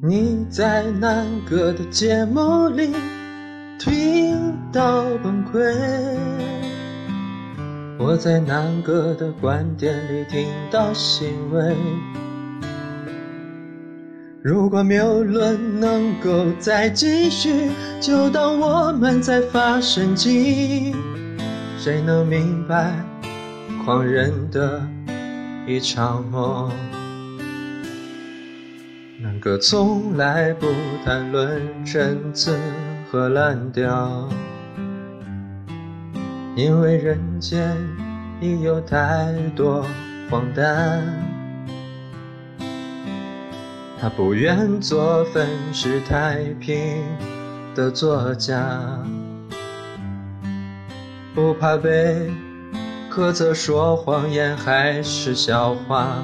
你在南哥的节目里听到崩溃，我在南哥的观点里听到欣慰。如果谬论能够再继续，就当我们在发神经。谁能明白狂人的一场梦？南哥从来不谈论陈词和滥调，因为人间已有太多荒诞。他不愿做粉饰太平的作家，不怕被苛责说谎言还是笑话。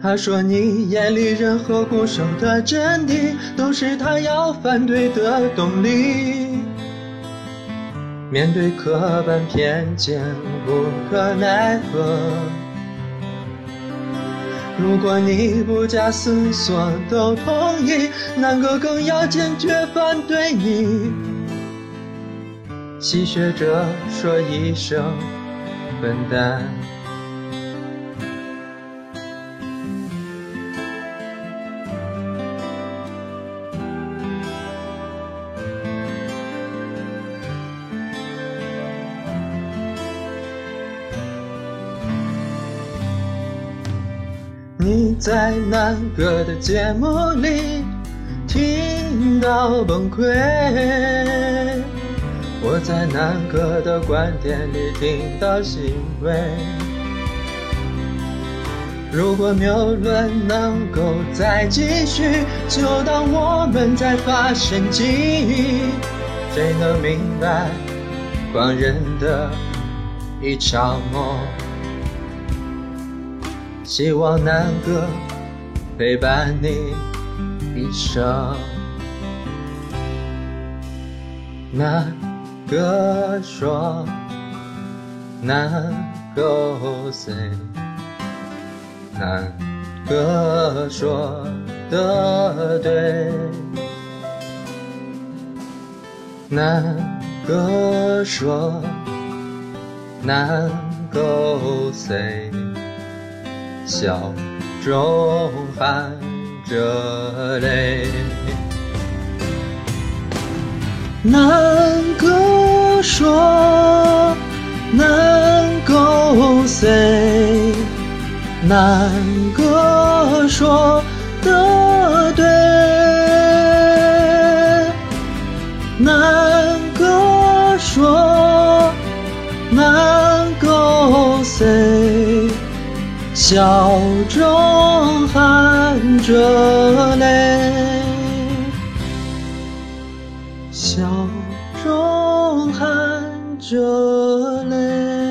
他说：“你眼里任何固守的真谛，都是他要反对的动力。面对刻板偏见，无可奈何。如果你不假思索都同意，南哥更要坚决反对你。戏谑着说一声笨蛋。”在南哥的节目里听到崩溃，我在南哥的观点里听到欣慰。如果谬论能够再继续，就当我们在发神经。谁能明白狂人的一场梦？希望南哥陪伴你一生。南哥说，南 go say，南哥说的对，南哥说，南 go say。笑中含着泪。难割舍，难勾碎，难割舍的对。难割舍，难勾碎。笑中含着泪。笑中含着泪。